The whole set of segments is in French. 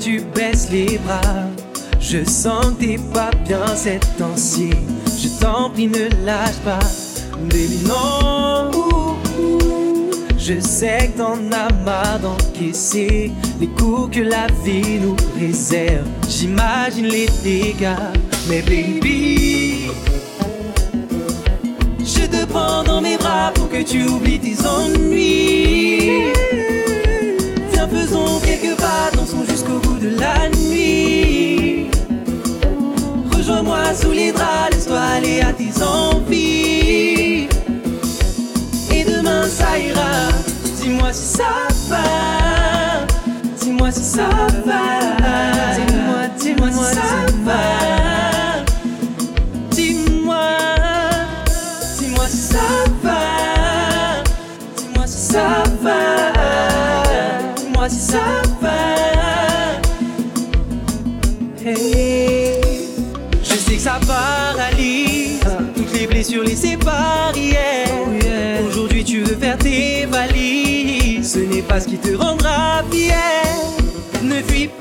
tu baisses les bras. Je t'es pas bien cette temps-ci. T'en ne lâche pas. Baby, non. Je sais que t'en as marre d'encaisser les coups que la vie nous réserve. J'imagine les dégâts, mais baby, je te prends dans mes bras pour que tu oublies tes ennuis. Viens, faisons quelques pas, dansons jusqu'au bout de la nuit. Rejoins-moi sous les draps, laisse-toi aller à tes envies. Et demain ça ira. Dis-moi si ça va. Dis-moi si ça va. Dis-moi, dis-moi si ça va. Dis-moi, dis-moi si ça va. Dis-moi si ça va. Dis-moi si ça va. Paralyse. Toutes les blessures laissées par hier. Aujourd'hui tu veux faire tes valises. Ce n'est pas ce qui te rendra fier. Ne fuis pas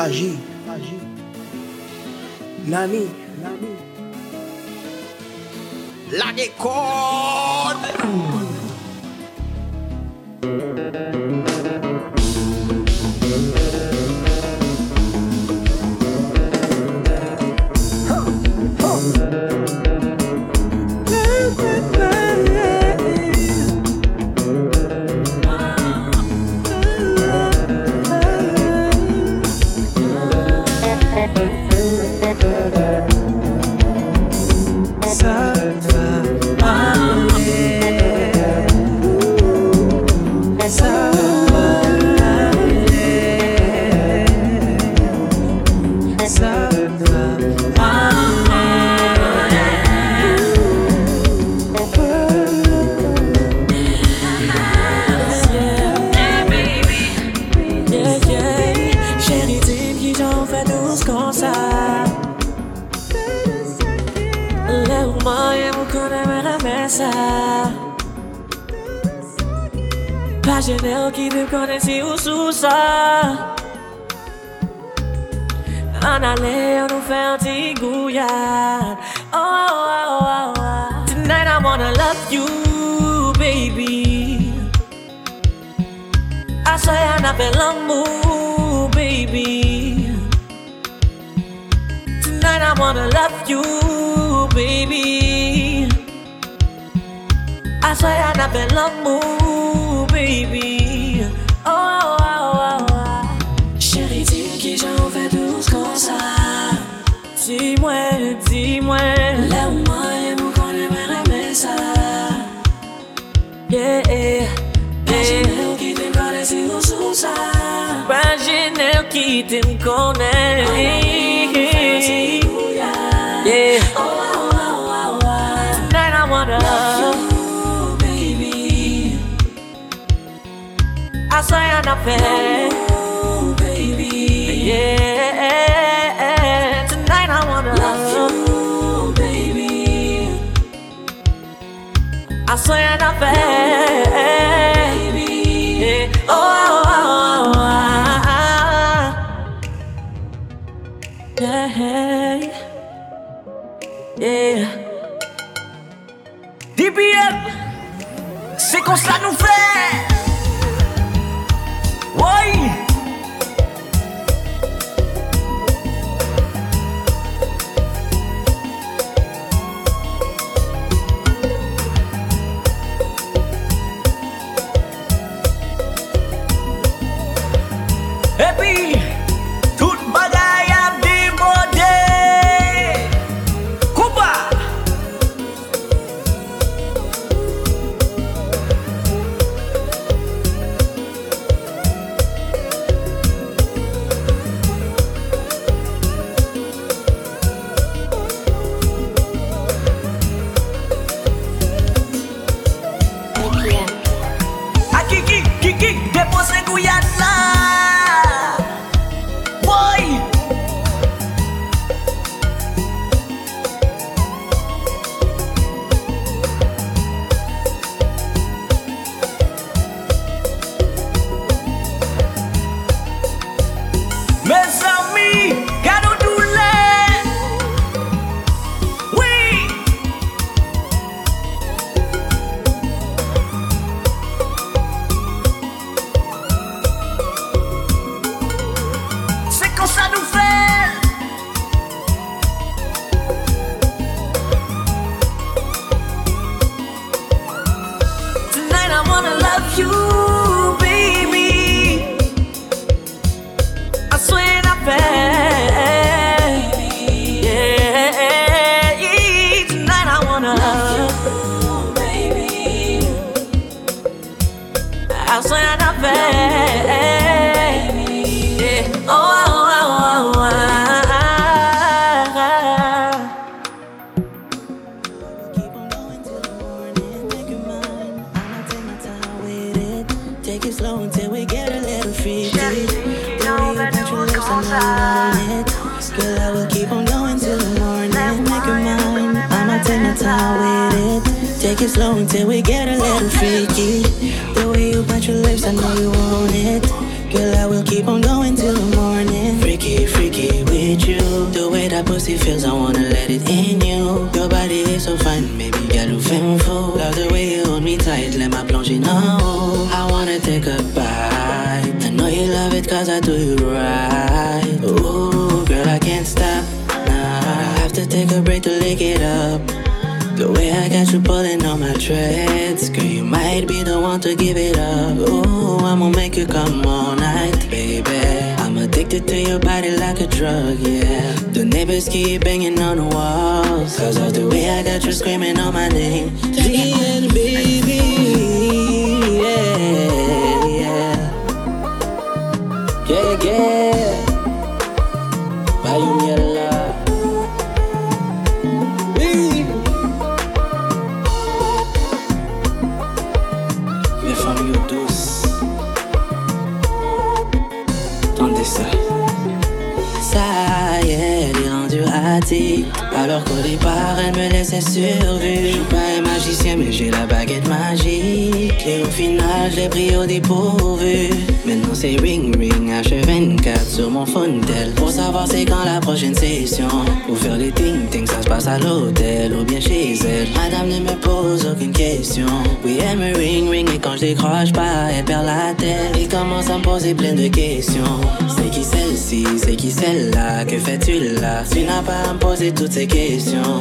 Faji, Nani, Lade Kor, I wanna love you, baby. I swear I never l'amour, baby. Tonight I wanna love you, baby. I swear I never l'amour, baby. Oh, oh, oh, oh, oh. Chérie, dis qui j'en fais douce comme ça. Dis-moi, dis-moi. Yeah, yeah. Imaginez qui te connaît si vous sous ça. Imaginez qui te connaît. Yeah. Yeah. Oh, oh, oh, oh, oh. Tonight I wanna love. Ooh, baby. I swear I never. Ooh, I swear I never. Baby. Yeah. Oh, oh, oh, oh, oh. Yeah. Yeah. DBM, c'est comme ça nous fait. Take it. Take it slow until we get a little freaky. The way you bite your lips, I know you want it. Girl, I will keep on going till the morning. Freaky, freaky with you. The way that pussy feels, I wanna let it in you. Your body is so fine, baby, girl, you fou. Love the way you hold me tight, let my plonge in. Oh, I wanna take a bite. Love it cause I do you right. Ooh, girl, I can't stop. Nah, I have to take a break to lick it up. The way I got you pulling on my dreads Girl, you might be the one to give it up Ooh, I'ma make you come all night, baby I'm addicted to your body like a drug, yeah The neighbors keep banging on the walls Cause of the way I got you screaming on my name Dear baby, Yeah, elle me laissait survue Je suis pas un magicien mais j'ai la baguette magique. Et au final j'ai pris au dépourvu. Maintenant c'est ring ring H24 sur mon tel. Pour savoir c'est quand la prochaine session. Pour faire les ting ting ça se passe à l'hôtel ou bien chez elle. Madame ne me pose aucune question. Oui elle me ring ring et quand je décroche pas elle perd la tête. Et commence à me poser plein de questions. C'est qui celle-ci, c'est qui celle-là, que fais-tu là? Tu n'as pas à me poser toutes ces questions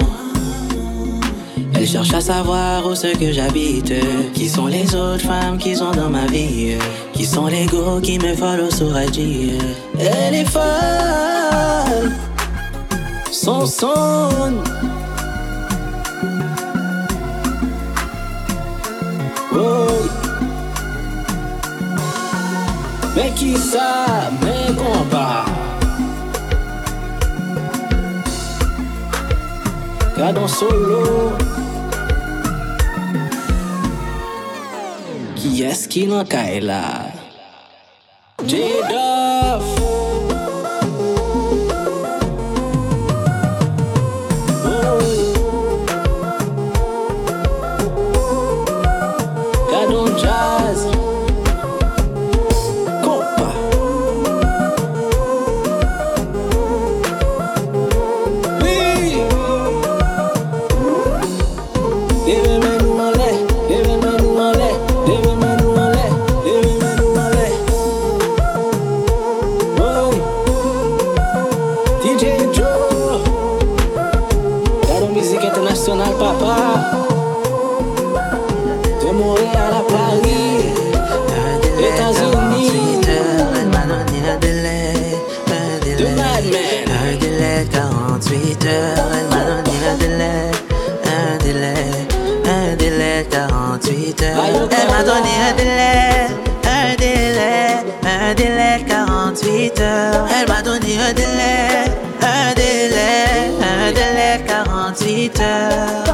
elle cherche à savoir où ce que j'habite. Qui sont les autres femmes qui sont dans ma vie. Qui sont les go qui me follow sur IG. Elle est folle. Son son. Oh. Mais qui ça, mais combat. Cadon solo. yes ki nan kay e la? J-Dog heures. Elle m'a donné un délai, un délai, un délai 48 heures.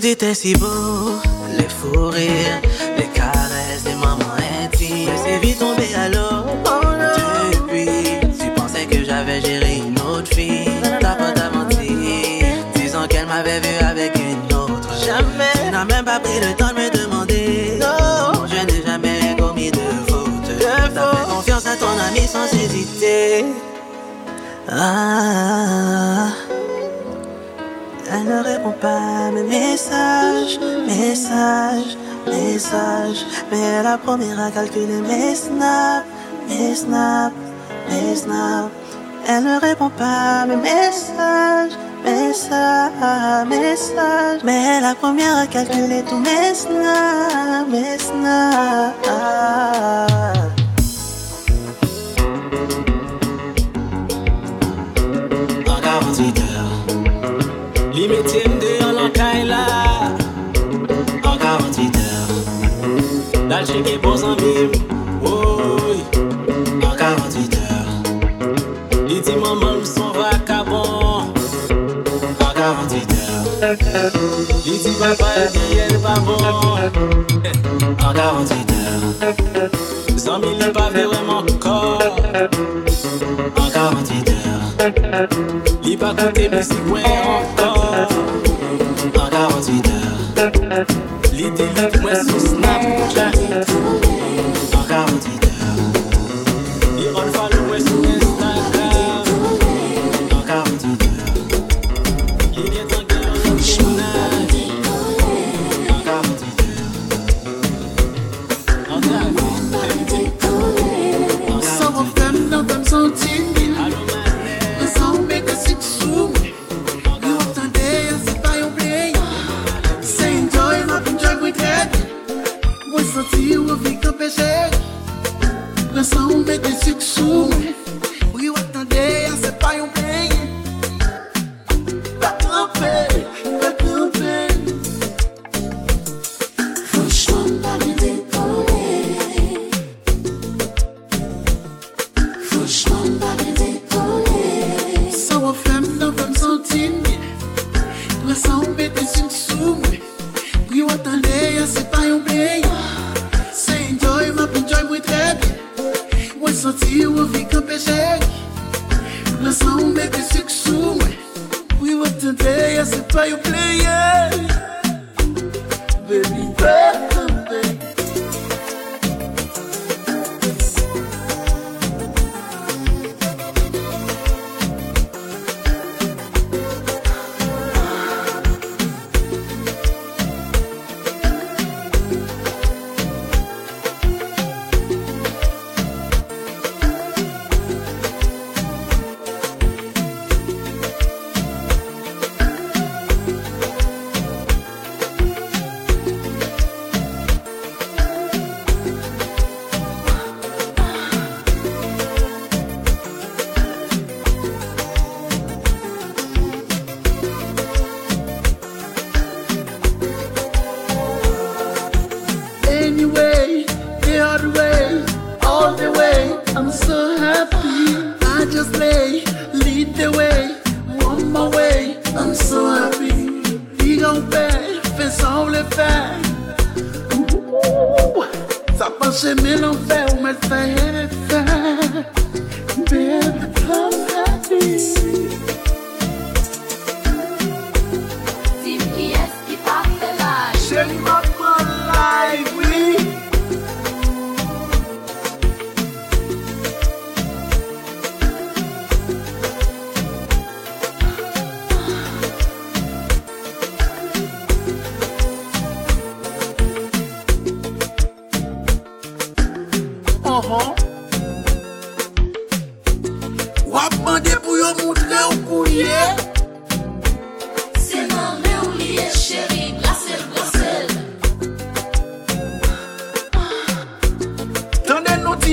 Tout était si beau, les fous rires, les caresses, les moments intimes. Mais c'est vite tombé à l'eau. Depuis, tu pensais que j'avais géré une autre fille. T'as pas menti, disant qu'elle m'avait vu avec une autre. Jamais. Tu n'as même pas pris le temps de me demander. Non, je n'ai jamais commis de faute. T'as fait confiance à ton ami sans hésiter. Ah. Elle ne répond pas à mes messages, messages, messages. Mais elle a promis à calculer mes snaps, mes snaps, mes snaps. Elle ne répond pas à mes messages, messages, messages. Mais elle a promis à calculer tous mes snaps, mes snaps. mette mde yon lankay la. An 48 er Dal cheke bon zanbim Woy. An 48 er Li di maman mson vakabon An 48 er Li di papa li el babon An 48 er Zanbi li pa vreman kor An 48 er Li pa kote misi kwen an kor Thank you.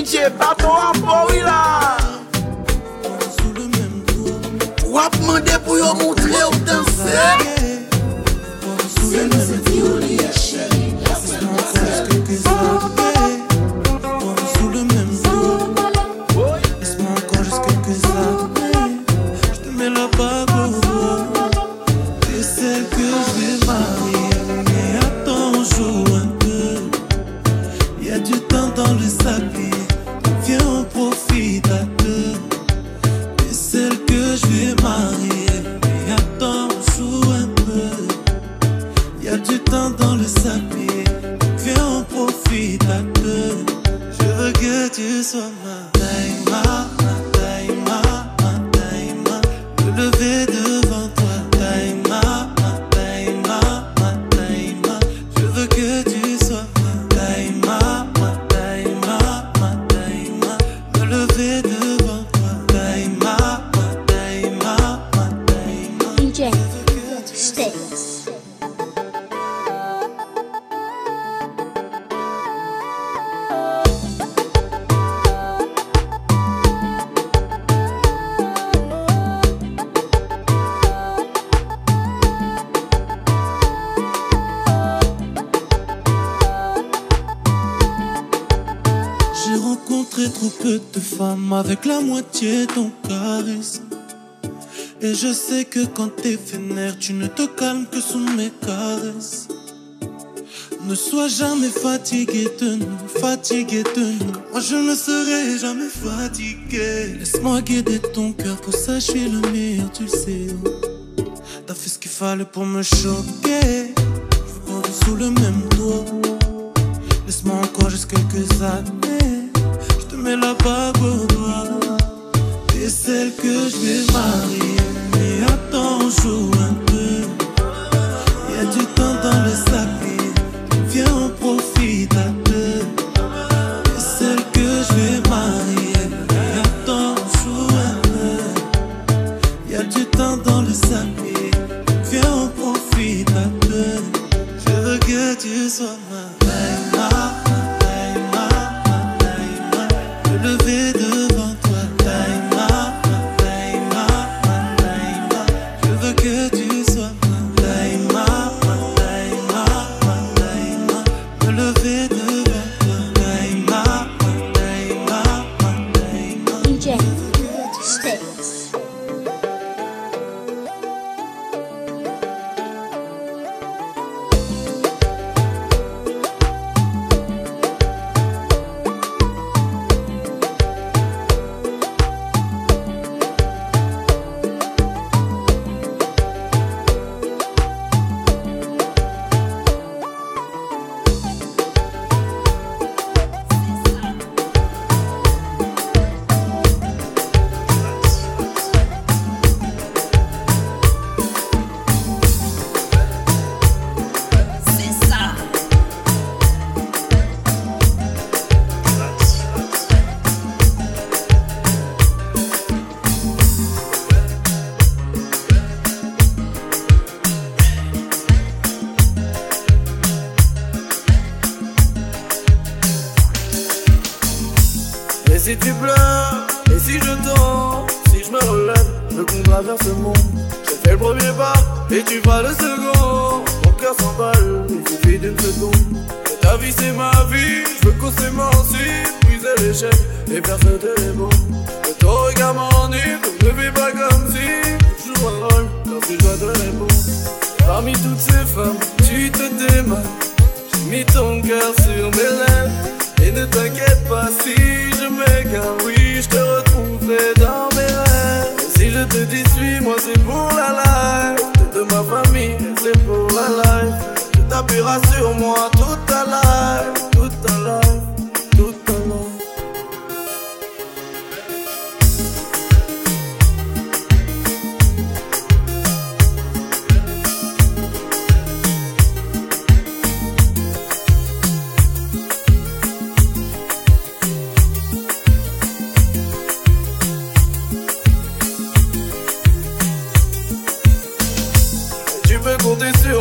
DJ pato apou ila Wap mande pou yo moutre ou danse Se mese ti ou liye cheri La sel mase oh. Et je sais que quand t'es vénère, tu ne te calmes que sous mes caresses. Ne sois jamais fatigué de nous, fatigué de nous. Moi je ne serai jamais fatigué. Laisse-moi guider ton cœur, pour ça je suis le meilleur, tu le sais. T'as fait ce qu'il fallait pour me choquer. Je sous le même toit. Laisse-moi encore juste quelques années. Je te mets la bague au doigt. T'es celle que je vais marier. Mais attends, joue un peu. Y a du temps dans le sac. Viens, on profite à deux. T'es celle que je vais marier.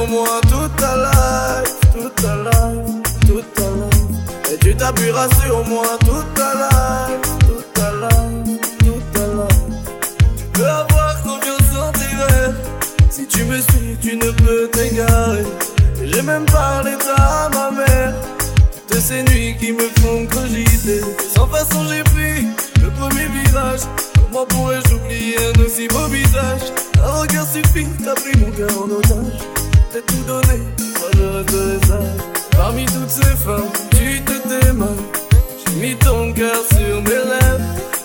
Moi toute ta life, toute ta life, toute ta life. Et tu t'appuieras sur moi toute ta life, toute ta life, toute ta life. Tu peux avoir confiance en tes rêves. Si tu me suis, tu ne peux t'égarer. Et J'ai même parlé à ma mère. Toutes ces nuits qui me font cogiter. Sans façon, j'ai pris le premier virage. Comment pourrais-je oublier un aussi beau visage? Un regard suffit, t'as pris mon cœur en otage. T'as tout donné, resterai sage. Parmi toutes ces femmes, tu te démarres. J'ai mis ton cœur sur mes lèvres.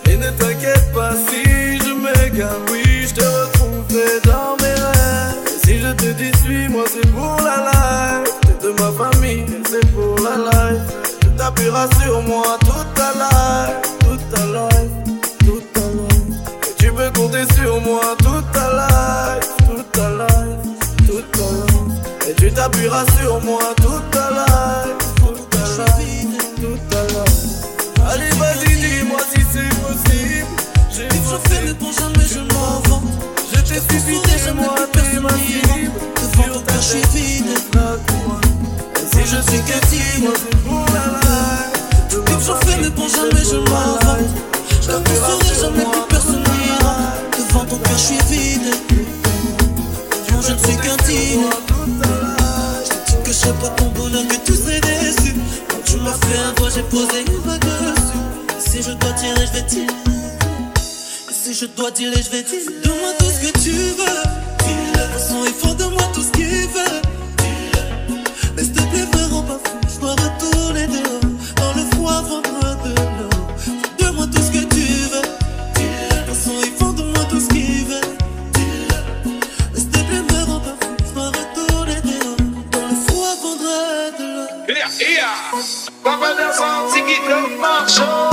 Et ne t'inquiète pas si je m'égare, oui, je te retrouverai dans mes rêves. Si je te dis suis-moi, c'est pour la life. T'es de ma famille, c'est pour la life. Tu t'appuieras sur moi toute ta life, toute ta life, t'appuieras sur moi toute ta life, toute ta life, toute ta life. Allez, vas-y, dis-moi si c'est possible. J'ai Je fais mais pour jamais je m'en vante. je t'ai suffi, moi, t'es ma cible. Devant ton cœur, je suis vide. Et si je suis qu'un moi c'est pour la life. Comme j'en fais, mais pour jamais je m'en. Comme ton sourire, jamais plus personne. Devant ton cœur, je suis vide. Je ne suis qu'un tigre. Pas ton bonheur, que tu serais déçu. Quand tu m'as fait un doigt, j'ai posé une vague dessus. Si je dois tirer, je vais tirer. Si je dois tirer, je vais tirer. Donne-moi tout ce que tu veux. Dis-le. Ils font de moi tout ce qu'ils veulent. Pick up my phone.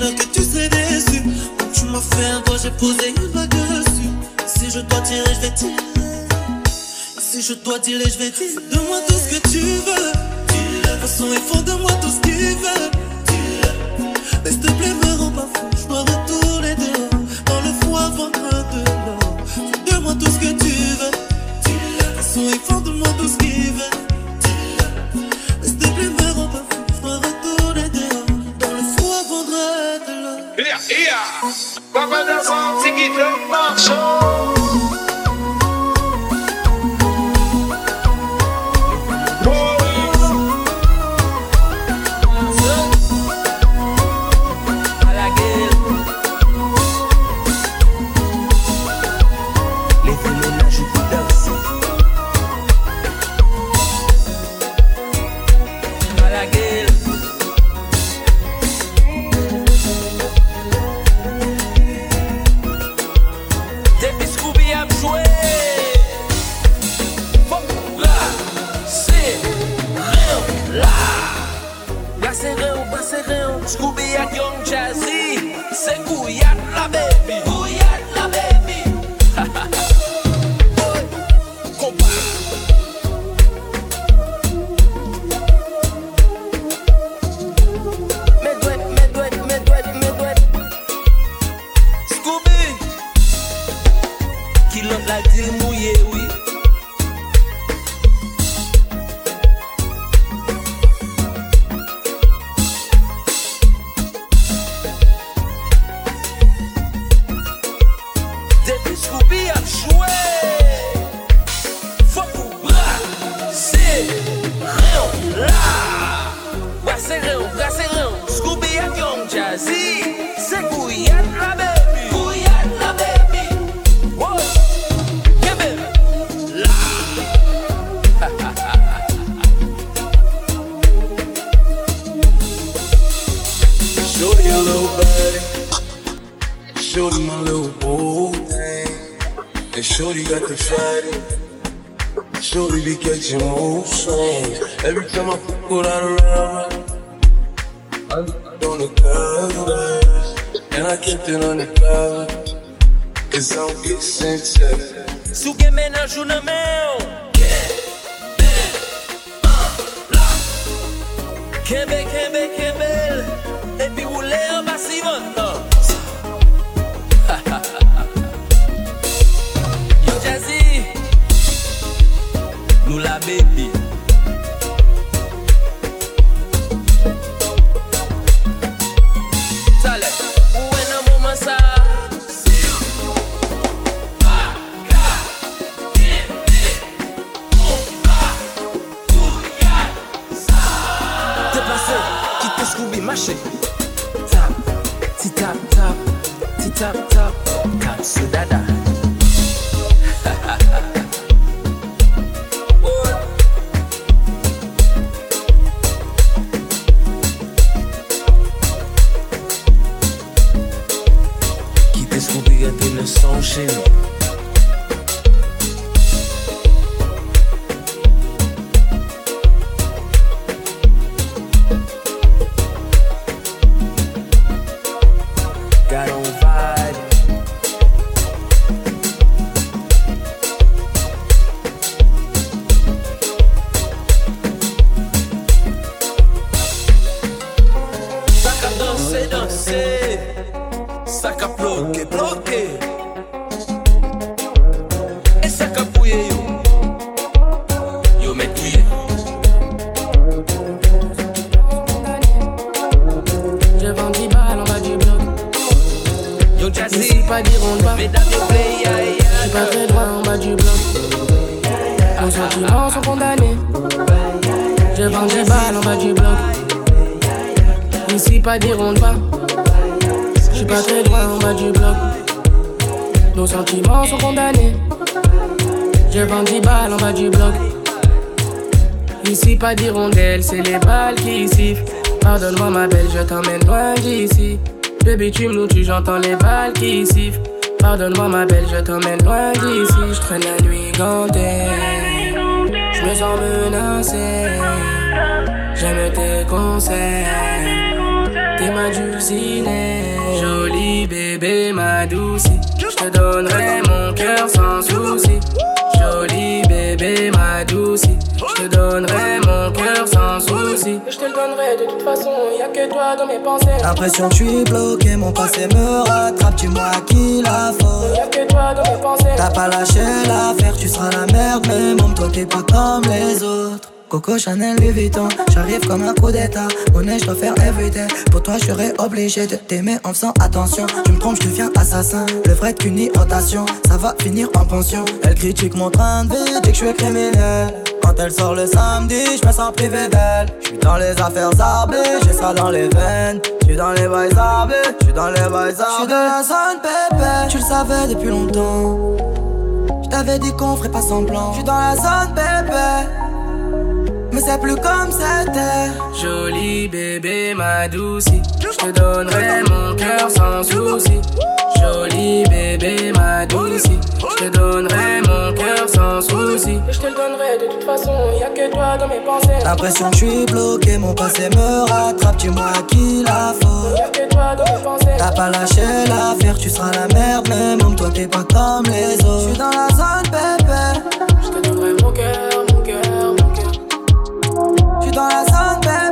que tu serais déçu. Quand tu m'as fait un doigt, j'ai posé une bague dessus. Si je dois tirer, je vais tirer. Si je dois tirer, je vais tirer. De moi tout ce que tu veux. De toute façon, ils font de moi tout ce qu'ils veulent. Mais s'il te plaît, me rends pas fou. Je dois retourner dehors. Dans le froid, ventre de l'or. De moi tout ce que tu veux. De toute façon, ils font de moi tout ce qu'ils veulent. Papa descend, c'est qui te. tap tap, katsu dada. J'entends les balles qui sifflent. Pardonne-moi, ma belle, je t'emmène loin d'ici. Je traîne la nuit gantée. Je me sens menacé. J'aime tes conseils. T'es ma dulcinée. Jolie bébé, ma douce. Je te donnerai mon cœur sans souci. Jolie bébé, ma douce. Je te donnerai toi dans mes pensées. L'impression que je suis bloqué, mon passé me rattrape, tu moi qui la faute. Y'a que toi dans mes pensées. T'as pas lâché l'affaire, tu seras la merde, mais mon toi t'es pas comme les autres. Coco Chanel Louis Vuitton, j'arrive comme un coup d'état. Monnaie, je dois faire everyday. Pour toi, je serais obligé de t'aimer en faisant attention. Tu me trompes, je deviens assassin. Le vrai qu'une irritation, ça va finir en pension. Elle critique mon train de vie, dit que je suis criminel. Quand elle sort le samedi, je me sens privé d'elle. Je suis dans les affaires arbées, j'ai ça dans les veines. Je suis dans les bails arbés, je suis dans les bails arbés. Je suis dans la zone pépé, tu le savais depuis longtemps. Je t'avais dit qu'on ferait pas semblant. Je suis dans la zone bébé. Mais c'est plus comme c'était. Jolie bébé, ma douce. Je te donnerai mon cœur sans souci. Jolie bébé, ma douce. Je te donnerai mon cœur sans souci. Je te le donnerai de toute façon, y'a que toi dans mes pensées. L'impression que je suis bloqué, mon passé me rattrape. Tu moi qui la faute. Y'a que toi dans mes pensées. T'as pas lâché l'affaire, tu seras la merde. Mais même toi, t'es pas comme les autres. Je suis dans la zone bébé. Dans la zone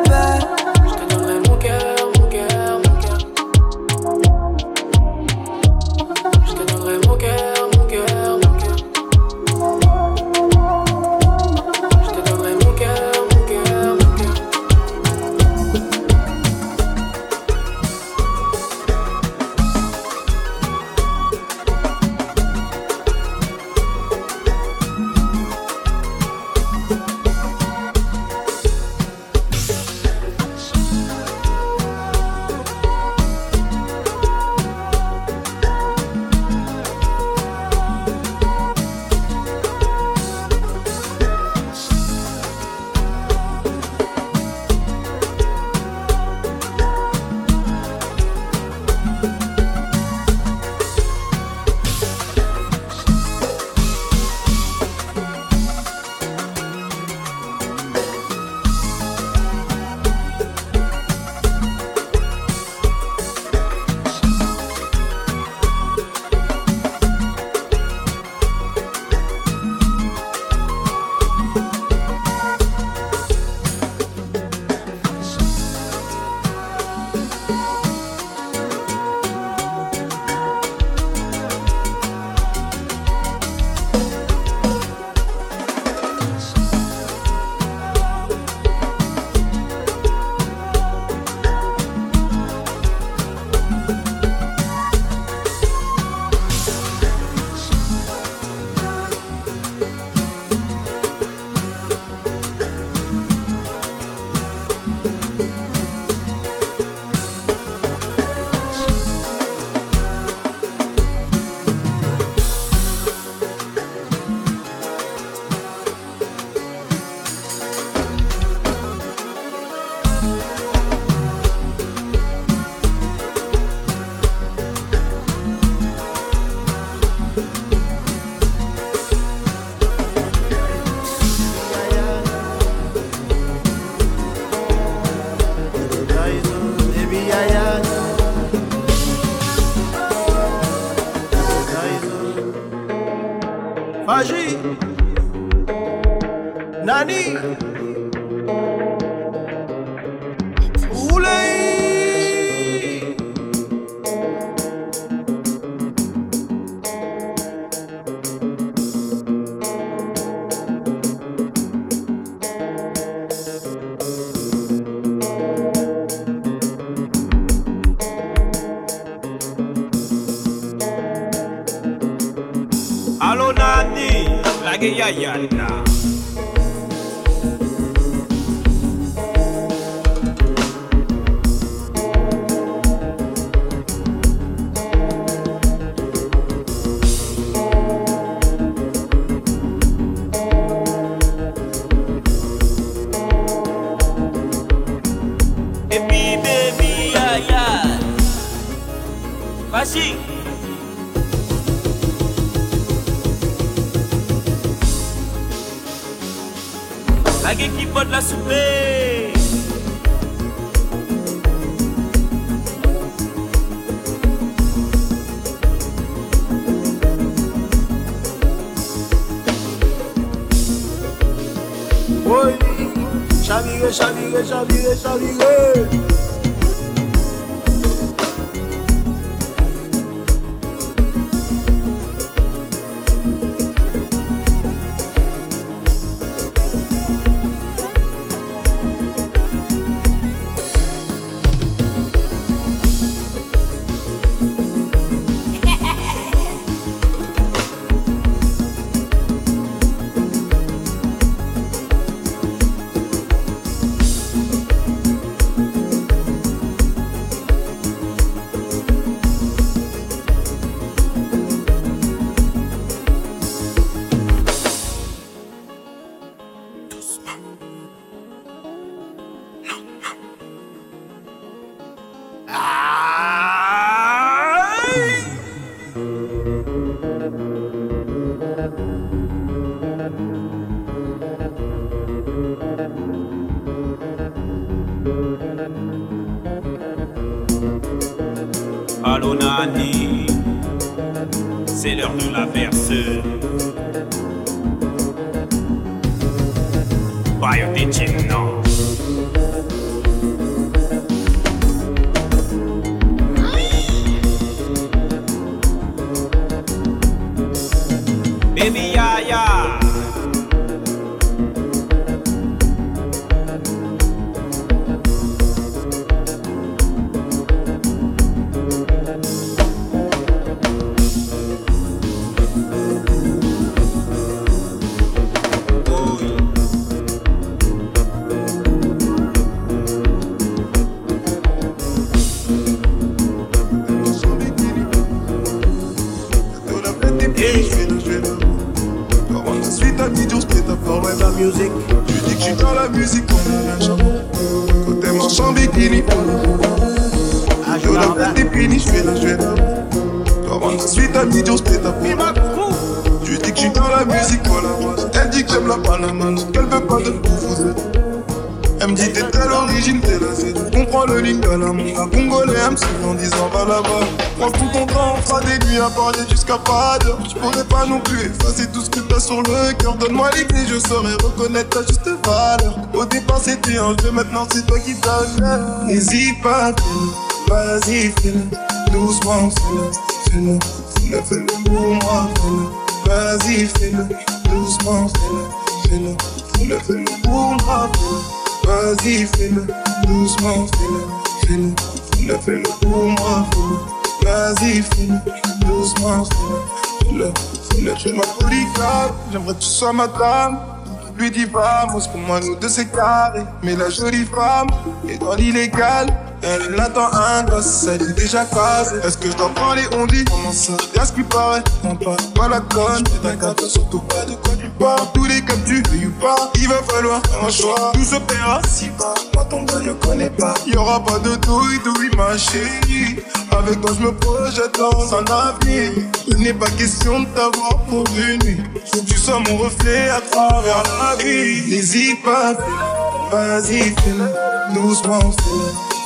La qui botte la soupe. Oui, chaviré, chaviré, chaviré, d'heure. Je pourrais pas non plus effacer tout ce que t'as sur le cœur. Donne-moi les clés, je saurais reconnaître ta juste valeur. Au départ c'était un jeu, maintenant c'est toi qui t'as N'hésite pas, fais-le, vas-y, fais-le. Doucement, fais-le, fais-le, fais-le, fais-le pour moi, fais-le. Vas-y, fais-le, doucement, fais-le, fais-le, fais-le, fais-le pour moi, fais-le. Vas-y, fais-le, doucement, fais-le, fais-le, fais-le, fais-le pour moi, fais-le. Vas-y, fais-le, fais-le, fais-le, fais-le, fais-le. ma j'aimerais que tu sois ma dame. Lui dis vamos, pour moi nous deux c'est. Mais la jolie femme est dans l'illégal. Elle attend un gosse, elle est déjà casée. Est-ce que je dois prendre les ondits? Comment ça? Y'a ce qui paraît, non pas, pas la conne. T'inquiète surtout pas de quoi tu parles. Tous les cas tu veux ou pas, il va falloir un choix. Tout se paiera si pas. Moi ton gars je connais pas. Y'aura pas de douille, douille ma chérie. Avec toi je me projette dans un avenir. Il n'est pas question de t'avoir pour une nuit. Faut que tu sois mon reflet à travers la vie. N'hésite pas, vas-y fais-le. Doucement fais-le,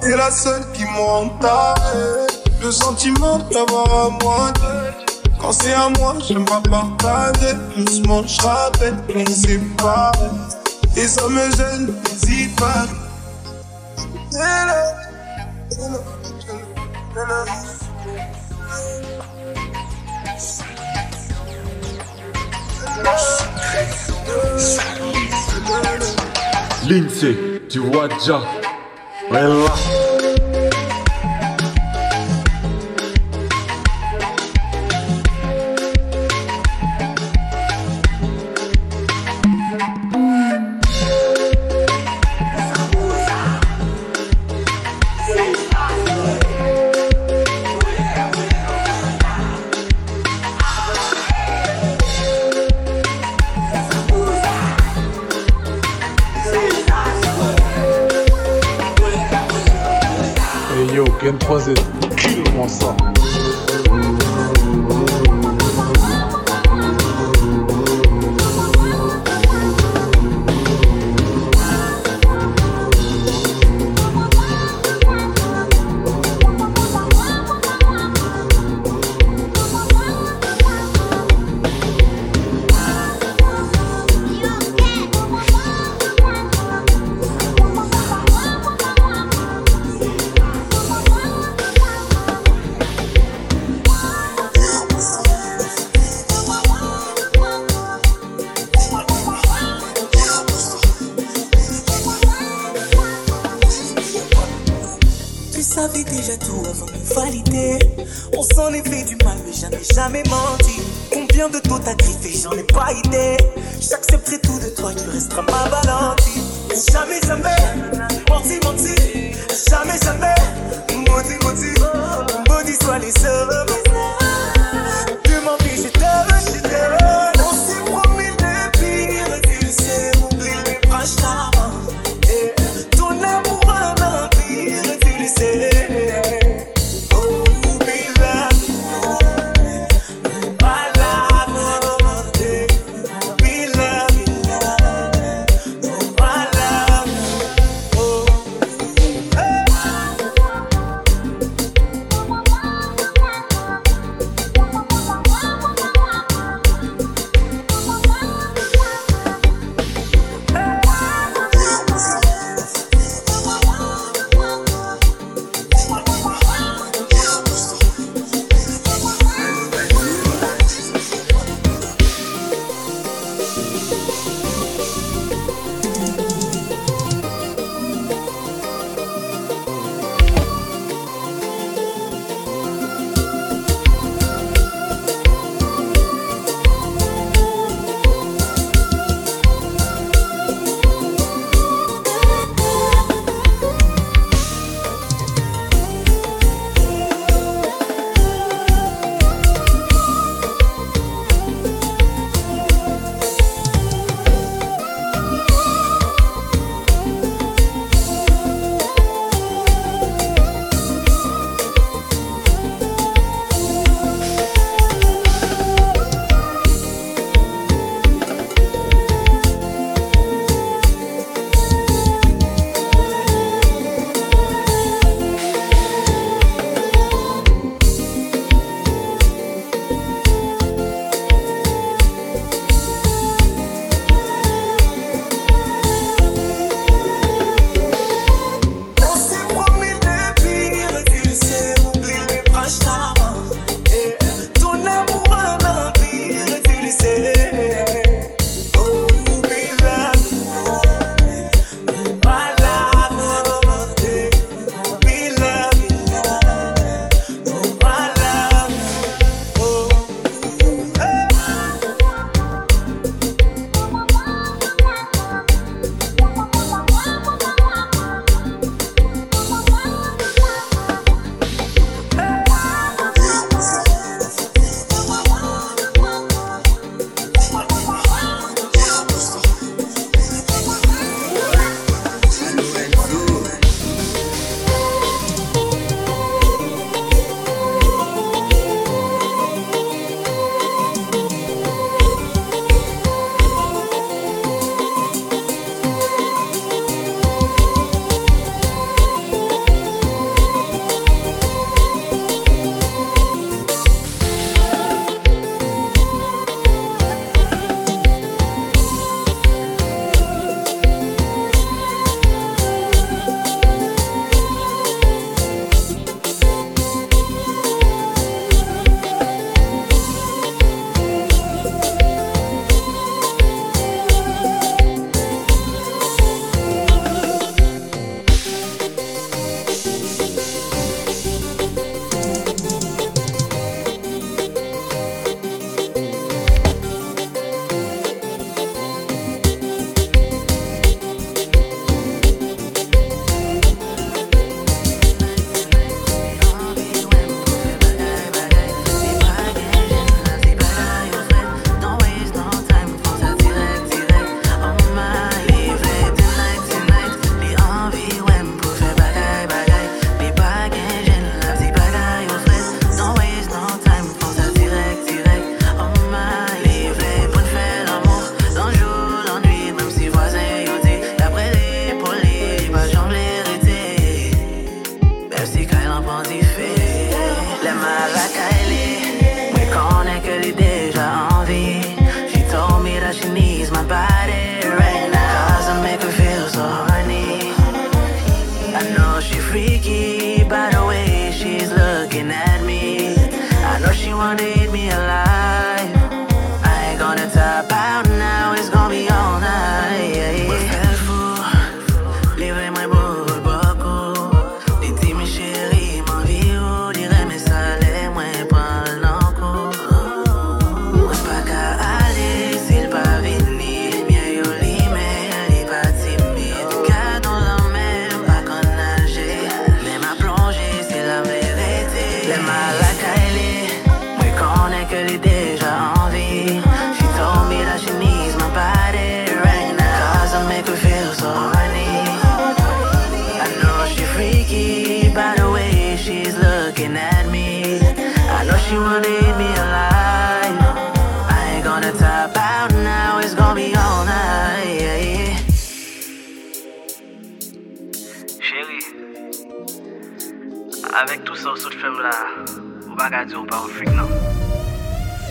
t'es la seule qui m'entame. Le sentiment d'avoir à moi. Quand c'est à moi, j'aime pas partager. Doucement, je rappelle qu'on pas. Et ça me gêne, n'hésite pas. Lindsay, tu vois déjà. Elle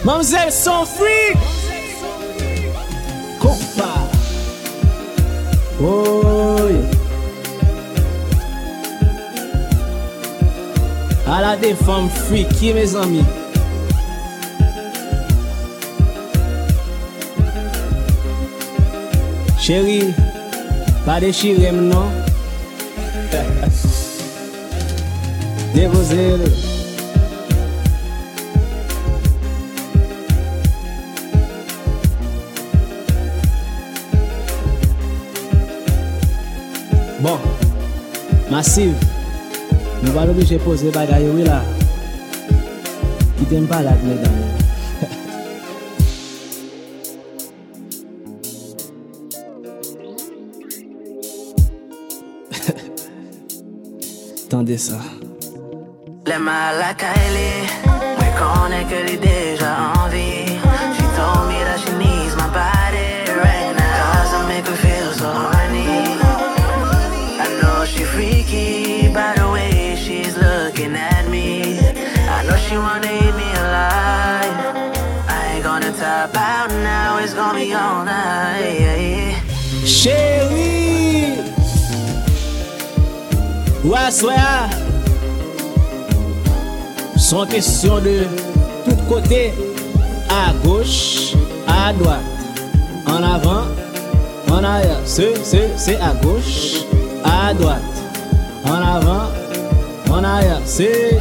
Mamzelle son freak Compa. Oi À la femmes freaky mes amis. Chérie, pas déchirer non? Déposez-le massive, nous allons obligé de poser bagaille oui là. Qui t'aime pas là, mesdames. Tendez ça. Les mal à Kylie, moi connais que l'est déjà Chérie, ouais, soya. Sont question de tous côtés, à gauche, à droite, en avant, en arrière. C'est, c'est, c'est à gauche, à droite, en avant, en arrière. C'est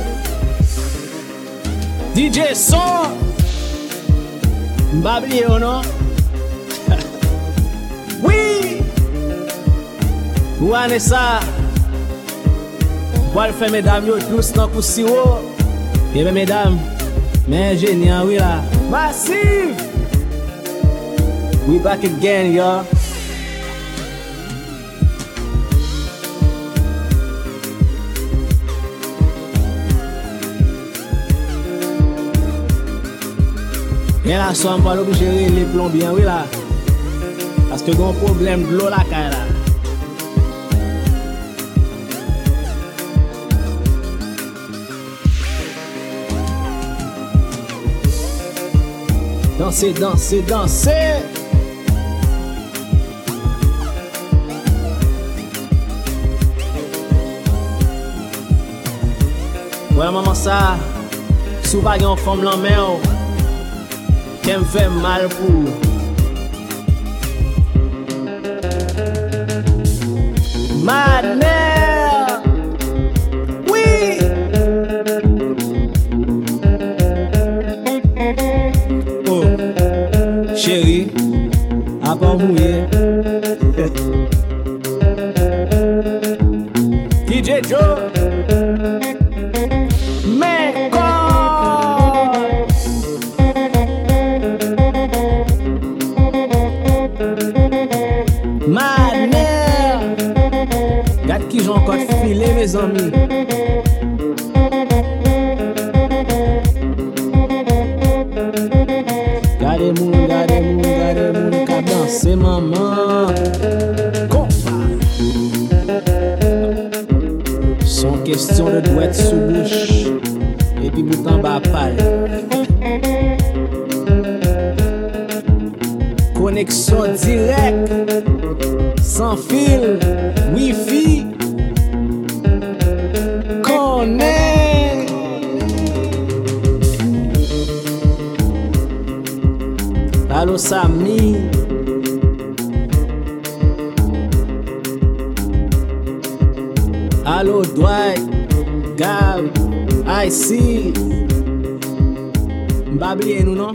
DJ Son. M'babli ou non? Ou ane sa? Wal fe medam yo Tous nan kousi wo? Yebe medam Men jenyan wila. Masiv We back again yo. Men la som wal obje re le plombian wila. Aske gon problem dlo la kaya la. danser, danser, danser. Wè ouais, maman sa, sou bagan fòm lan mè ou, kem fè mal pou ou. À part mouiller. DJ Joe. Ma mère. Qui j'ai encore filé, mes amis. maman. Son kestyon de dwet sou bouch Epi boutan ba pal Koneksyon direk San fil. Wifi. Konen Alo Samni Yo, Dwight, Gab, IC Mbabliye nou non?